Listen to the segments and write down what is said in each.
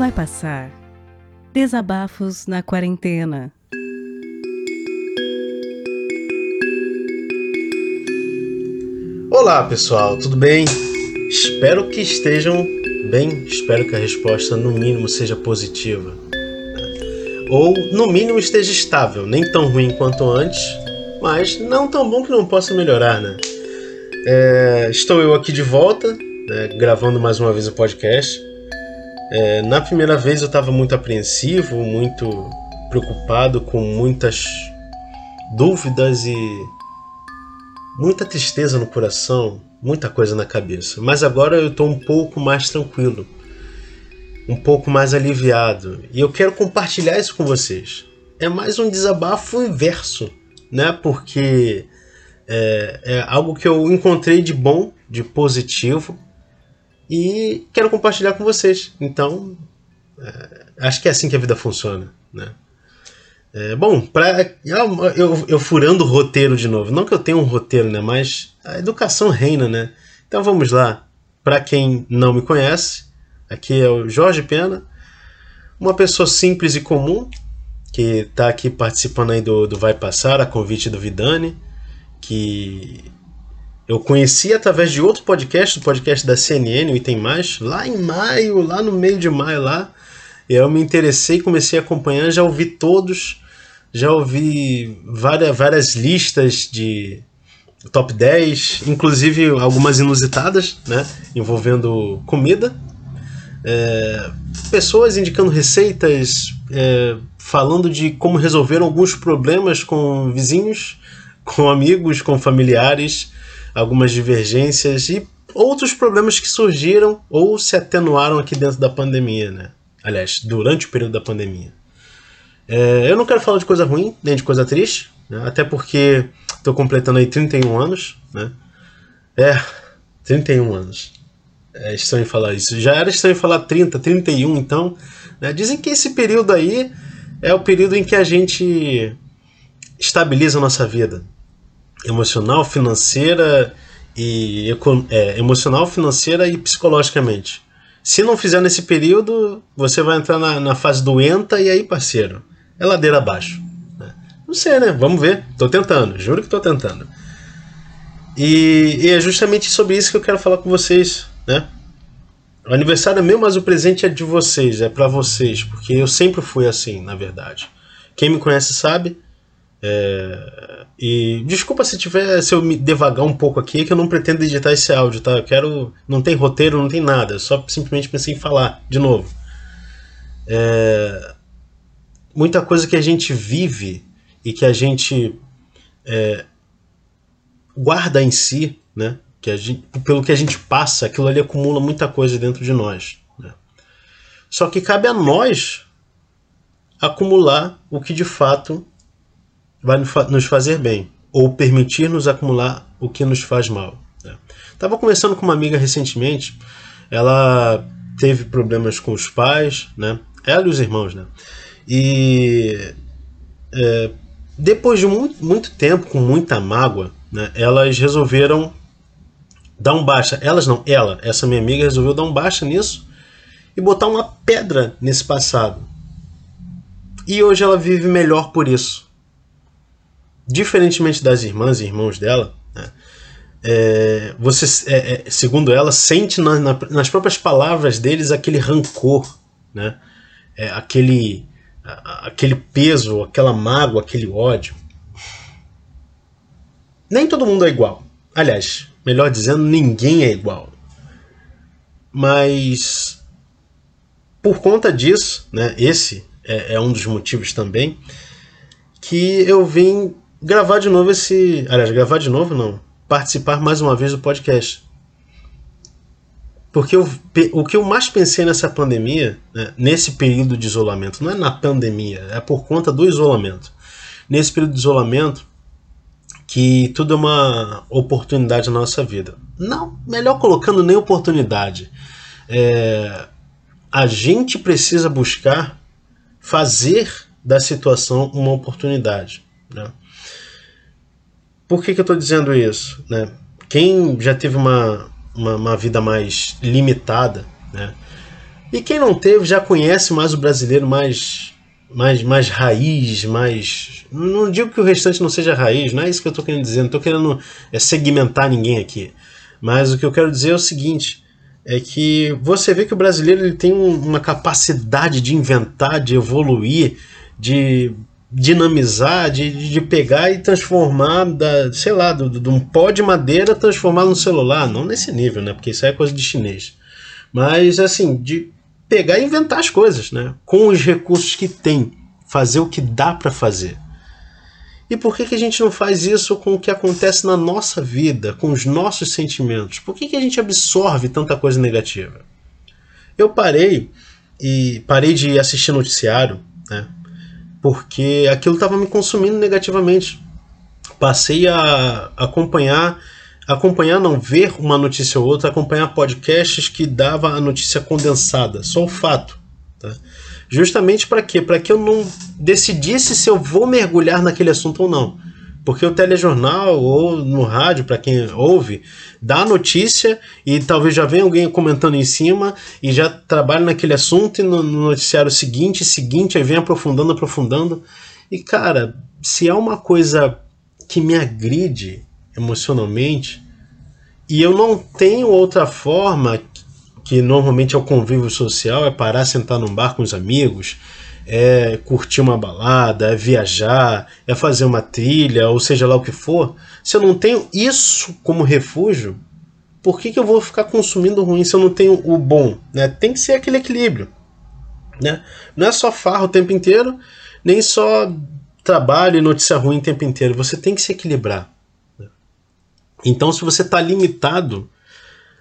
Vai passar. Desabafos na quarentena. Olá pessoal, tudo bem? Espero que estejam bem, espero que a resposta no mínimo seja positiva. Ou no mínimo esteja estável, nem tão ruim quanto antes, mas não tão bom que não possa melhorar, né? É, estou eu aqui de volta, né, gravando mais uma vez o podcast. É, na primeira vez eu estava muito apreensivo, muito preocupado, com muitas dúvidas e muita tristeza no coração, muita coisa na cabeça. Mas agora eu estou um pouco mais tranquilo um pouco mais aliviado. E eu quero compartilhar isso com vocês. É mais um desabafo inverso, né? Porque é, é algo que eu encontrei de bom, de positivo, e quero compartilhar com vocês. Então, é, acho que é assim que a vida funciona, né? É, bom, pra, eu, eu, furando o roteiro de novo. Não que eu tenha um roteiro, né? Mas a educação reina, né? Então vamos lá. Para quem não me conhece, Aqui é o Jorge Pena, uma pessoa simples e comum que está aqui participando aí do, do Vai Passar, a convite do Vidani, que eu conheci através de outro podcast, o podcast da CNN, o Item Mais, lá em maio, lá no meio de maio lá. Eu me interessei, comecei a acompanhar, já ouvi todos, já ouvi várias, várias listas de top 10, inclusive algumas inusitadas, né, envolvendo comida é, pessoas indicando receitas, é, falando de como resolver alguns problemas com vizinhos, com amigos, com familiares, algumas divergências e outros problemas que surgiram ou se atenuaram aqui dentro da pandemia, né? Aliás, durante o período da pandemia. É, eu não quero falar de coisa ruim, nem de coisa triste, né? até porque estou completando aí 31 anos, né? É, 31 anos. É estranho falar isso. Já era estranho falar 30, 31, então. Né? Dizem que esse período aí é o período em que a gente estabiliza a nossa vida emocional, financeira e é, emocional, financeira e psicologicamente. Se não fizer nesse período, você vai entrar na, na fase doenta e aí, parceiro, é ladeira abaixo. Né? Não sei, né? Vamos ver. Tô tentando, juro que tô tentando. E, e, é justamente sobre isso que eu quero falar com vocês né? O aniversário é meu, mas o presente é de vocês, é para vocês, porque eu sempre fui assim, na verdade. Quem me conhece sabe. É... E desculpa se tiver, se eu me devagar um pouco aqui, que eu não pretendo editar esse áudio, tá? Eu quero, não tem roteiro, não tem nada, só simplesmente pensei em falar de novo. É... Muita coisa que a gente vive e que a gente é... guarda em si, né? que gente, pelo que a gente passa, aquilo ali acumula muita coisa dentro de nós. Né? Só que cabe a nós acumular o que de fato vai nos fazer bem, ou permitir-nos acumular o que nos faz mal. Estava né? conversando com uma amiga recentemente, ela teve problemas com os pais, né? ela e os irmãos, né? e é, depois de muito, muito tempo, com muita mágoa, né, elas resolveram dar um baixa. Elas não, ela, essa minha amiga, resolveu dar um baixa nisso e botar uma pedra nesse passado. E hoje ela vive melhor por isso. Diferentemente das irmãs e irmãos dela, né, é, você, é, é, segundo ela, sente na, na, nas próprias palavras deles aquele rancor, né, é, aquele, a, aquele peso, aquela mágoa, aquele ódio. Nem todo mundo é igual. Aliás, melhor dizendo, ninguém é igual. Mas por conta disso, né, esse é, é, um dos motivos também que eu vim gravar de novo esse, aliás, gravar de novo não, participar mais uma vez do podcast. Porque eu, o que eu mais pensei nessa pandemia, né, nesse período de isolamento, não é na pandemia, é por conta do isolamento. Nesse período de isolamento, que tudo é uma oportunidade na nossa vida. Não, melhor colocando nem oportunidade. É, a gente precisa buscar fazer da situação uma oportunidade. Né? Por que, que eu estou dizendo isso? Né? Quem já teve uma, uma, uma vida mais limitada, né? E quem não teve já conhece mais o brasileiro mais mais, mais raiz, mais. Não digo que o restante não seja raiz, não é isso que eu estou querendo dizer, não estou querendo é, segmentar ninguém aqui. Mas o que eu quero dizer é o seguinte: é que você vê que o brasileiro ele tem uma capacidade de inventar, de evoluir, de dinamizar, de, de pegar e transformar, da, sei lá, de um pó de madeira transformar num celular. Não nesse nível, né? Porque isso é coisa de chinês. Mas assim, de pegar e inventar as coisas, né? Com os recursos que tem, fazer o que dá para fazer. E por que, que a gente não faz isso com o que acontece na nossa vida, com os nossos sentimentos? Por que, que a gente absorve tanta coisa negativa? Eu parei e parei de assistir noticiário, né? Porque aquilo estava me consumindo negativamente. Passei a acompanhar acompanhar, não ver uma notícia ou outra, acompanhar podcasts que dava a notícia condensada, só o fato. Tá? Justamente para quê? Para que eu não decidisse se eu vou mergulhar naquele assunto ou não. Porque o telejornal ou no rádio, para quem ouve, dá a notícia e talvez já venha alguém comentando em cima e já trabalha naquele assunto e no, no noticiário seguinte, seguinte, aí vem aprofundando, aprofundando. E cara, se é uma coisa que me agride, emocionalmente, e eu não tenho outra forma, que normalmente é o convívio social, é parar, sentar num bar com os amigos, é curtir uma balada, é viajar, é fazer uma trilha, ou seja lá o que for. Se eu não tenho isso como refúgio, por que, que eu vou ficar consumindo ruim se eu não tenho o bom? Né? Tem que ser aquele equilíbrio. Né? Não é só farra o tempo inteiro, nem só trabalho e notícia ruim o tempo inteiro. Você tem que se equilibrar. Então, se você está limitado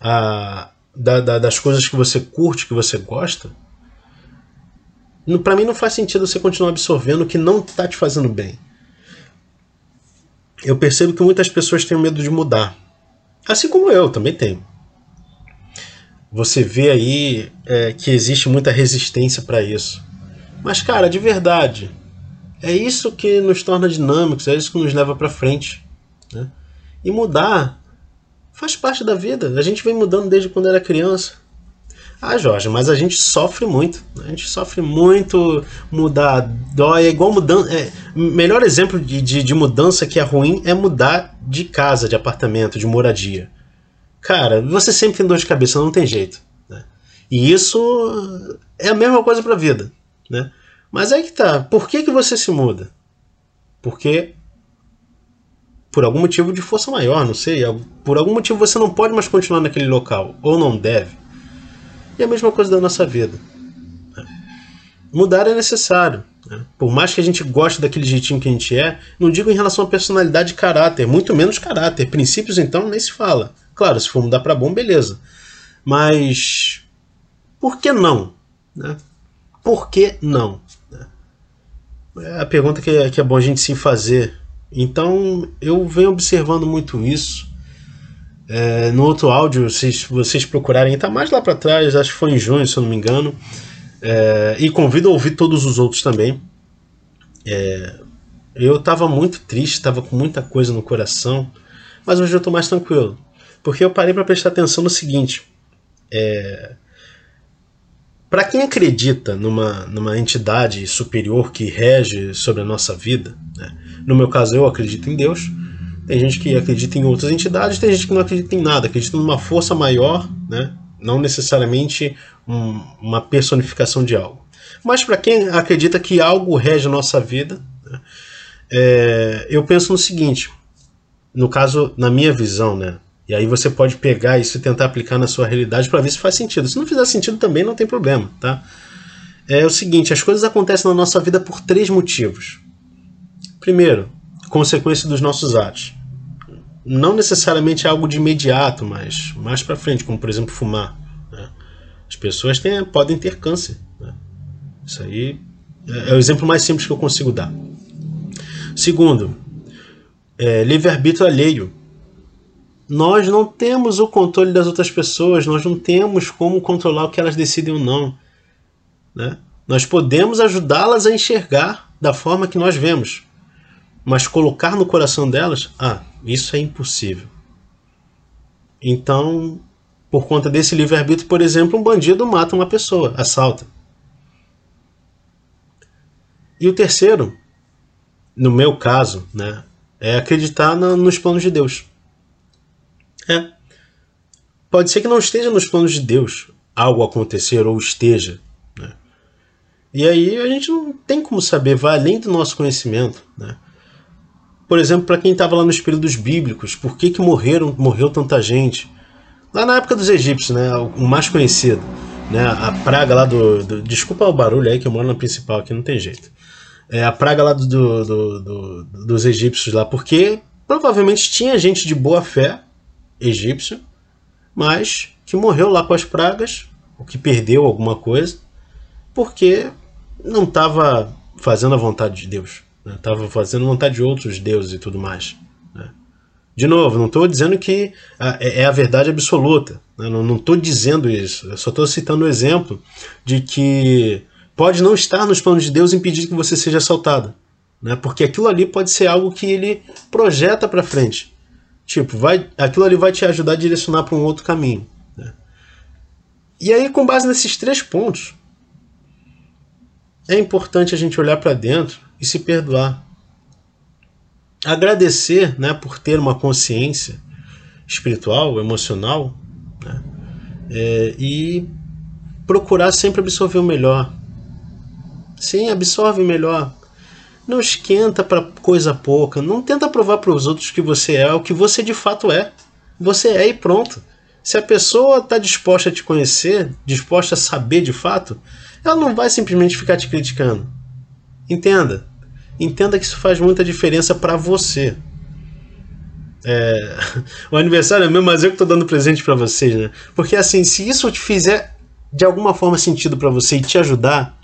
a, da, da, das coisas que você curte, que você gosta, para mim não faz sentido você continuar absorvendo o que não está te fazendo bem. Eu percebo que muitas pessoas têm medo de mudar. Assim como eu também tenho. Você vê aí é, que existe muita resistência para isso. Mas, cara, de verdade, é isso que nos torna dinâmicos, é isso que nos leva para frente. Né? E mudar faz parte da vida. A gente vem mudando desde quando era criança. Ah, Jorge, mas a gente sofre muito. A gente sofre muito, mudar dói. É igual mudança. É, melhor exemplo de, de, de, mudança que é ruim é mudar de casa, de apartamento, de moradia. Cara, você sempre tem dor de cabeça, não tem jeito. Né? E isso é a mesma coisa para a vida. Né? Mas aí que tá. Por que, que você se muda? Porque por algum motivo de força maior, não sei, por algum motivo você não pode mais continuar naquele local, ou não deve. E a mesma coisa da nossa vida. Mudar é necessário. Né? Por mais que a gente goste daquele jeitinho que a gente é, não digo em relação à personalidade e caráter, muito menos caráter. Princípios, então, nem se fala. Claro, se for mudar para bom, beleza. Mas por que não? Né? Por que não? É a pergunta que é, que é bom a gente se fazer então eu venho observando muito isso. É, no outro áudio, se vocês procurarem, está mais lá para trás, acho que foi em junho, se eu não me engano. É, e convido a ouvir todos os outros também. É, eu estava muito triste, estava com muita coisa no coração, mas hoje eu estou mais tranquilo. Porque eu parei para prestar atenção no seguinte: é, para quem acredita numa, numa entidade superior que rege sobre a nossa vida, né? no meu caso eu acredito em Deus, tem gente que acredita em outras entidades, tem gente que não acredita em nada, acredita numa força maior, né? não necessariamente um, uma personificação de algo. Mas para quem acredita que algo rege a nossa vida, né? é, eu penso no seguinte, no caso, na minha visão, né? E aí você pode pegar isso e tentar aplicar na sua realidade para ver se faz sentido. Se não fizer sentido também não tem problema, tá? É o seguinte, as coisas acontecem na nossa vida por três motivos. Primeiro, consequência dos nossos atos. Não necessariamente algo de imediato, mas mais para frente, como por exemplo fumar. Né? As pessoas têm, podem ter câncer. Né? Isso aí é, é o exemplo mais simples que eu consigo dar. Segundo, é, livre-arbítrio alheio nós não temos o controle das outras pessoas, nós não temos como controlar o que elas decidem ou não. Né? Nós podemos ajudá-las a enxergar da forma que nós vemos, mas colocar no coração delas, ah, isso é impossível. Então, Por conta desse livre-arbítrio, por exemplo, um bandido mata uma pessoa, assalta. E o terceiro, no meu caso, né, é acreditar no, nos planos de Deus. É. Pode ser que não esteja nos planos de Deus algo acontecer ou esteja. Né? E aí a gente não tem como saber, vai além do nosso conhecimento. Né? Por exemplo, para quem estava lá nos períodos bíblicos, por que, que morreram, morreu tanta gente? Lá na época dos egípcios, né, o mais conhecido, né, a praga lá do, do Desculpa o barulho aí que eu moro na principal aqui, não tem jeito. É a praga lá do, do, do, dos egípcios lá, porque provavelmente tinha gente de boa fé, egípcio, mas que morreu lá com as pragas, ou que perdeu alguma coisa, porque não estava fazendo a vontade de Deus. Estava né? fazendo vontade de outros deuses e tudo mais. Né? De novo, não estou dizendo que é, é a verdade absoluta. Né? Não estou dizendo isso. Eu só estou citando o exemplo de que pode não estar nos planos de Deus impedir que você seja assaltado. Né? Porque aquilo ali pode ser algo que ele projeta para frente. Tipo, vai, aquilo ali vai te ajudar a direcionar para um outro caminho. Né? E aí, com base nesses três pontos, é importante a gente olhar para dentro e se perdoar. Agradecer né, por ter uma consciência espiritual, emocional, né, é, e procurar sempre absorver o melhor. Sim, absorve melhor. Não esquenta para coisa pouca. Não tenta provar para os outros que você é o que você de fato é. Você é e pronto. Se a pessoa está disposta a te conhecer, disposta a saber de fato, ela não vai simplesmente ficar te criticando. Entenda. Entenda que isso faz muita diferença para você. É... O aniversário é meu, mas eu que estou dando presente para vocês, né? Porque assim, se isso te fizer de alguma forma sentido para você e te ajudar,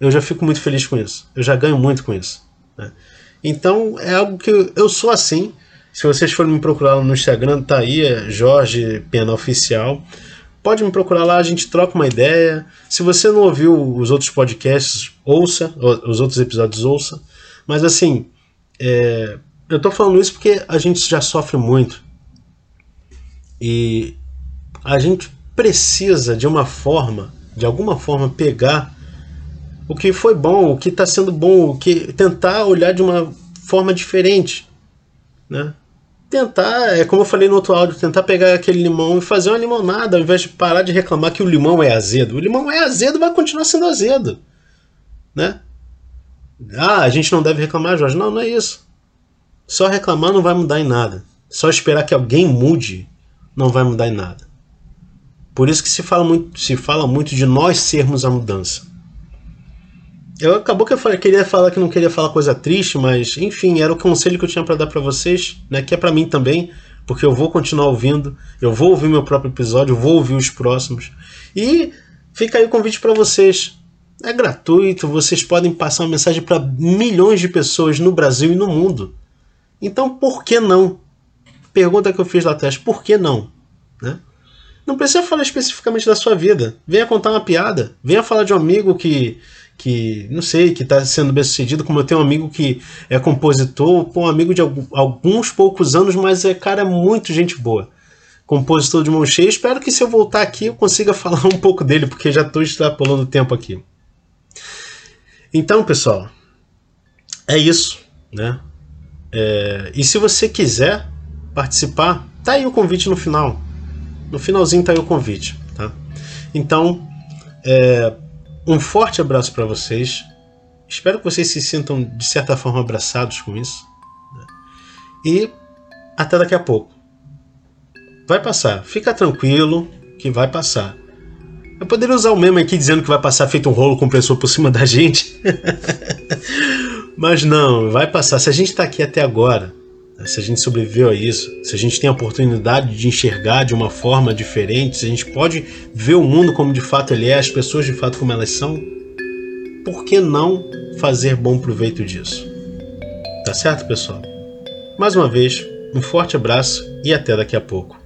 eu já fico muito feliz com isso. Eu já ganho muito com isso. Né? Então é algo que eu sou assim. Se vocês forem me procurar no Instagram, tá aí, é Jorge Pena Oficial. Pode me procurar lá, a gente troca uma ideia. Se você não ouviu os outros podcasts, ouça, os outros episódios, ouça. Mas assim, é, eu tô falando isso porque a gente já sofre muito. E a gente precisa, de uma forma, de alguma forma, pegar o que foi bom, o que está sendo bom, o que tentar olhar de uma forma diferente, né? tentar, é como eu falei no outro áudio, tentar pegar aquele limão e fazer uma limonada, ao invés de parar de reclamar que o limão é azedo. O limão é azedo, vai continuar sendo azedo. Né? Ah, a gente não deve reclamar, Jorge. Não, não é isso. Só reclamar não vai mudar em nada. Só esperar que alguém mude não vai mudar em nada. Por isso que se fala muito, se fala muito de nós sermos a mudança. Eu acabou que eu queria falar que não queria falar coisa triste, mas enfim, era o conselho que eu tinha para dar para vocês, né, que é para mim também, porque eu vou continuar ouvindo, eu vou ouvir meu próprio episódio, eu vou ouvir os próximos. E fica aí o convite para vocês. É gratuito, vocês podem passar uma mensagem para milhões de pessoas no Brasil e no mundo. Então, por que não? Pergunta que eu fiz lá atrás, por que não? Né? Não precisa falar especificamente da sua vida. Venha contar uma piada. Venha falar de um amigo que que, não sei, que está sendo bem sucedido, como eu tenho um amigo que é compositor, pô, um amigo de alguns poucos anos, mas é cara muito gente boa. Compositor de mão cheia. Espero que se eu voltar aqui eu consiga falar um pouco dele, porque já estou extrapolando o tempo aqui. Então, pessoal, é isso, né? É, e se você quiser participar, tá aí o convite no final. No finalzinho tá aí o convite, tá? Então, é, um forte abraço para vocês. Espero que vocês se sintam de certa forma abraçados com isso. Né? E até daqui a pouco. Vai passar. Fica tranquilo que vai passar. Eu poderia usar o meme aqui dizendo que vai passar feito um rolo compressor por cima da gente. Mas não, vai passar. Se a gente está aqui até agora, se a gente sobreviveu a isso, se a gente tem a oportunidade de enxergar de uma forma diferente, se a gente pode ver o mundo como de fato ele é, as pessoas de fato como elas são, por que não fazer bom proveito disso? Tá certo, pessoal? Mais uma vez, um forte abraço e até daqui a pouco.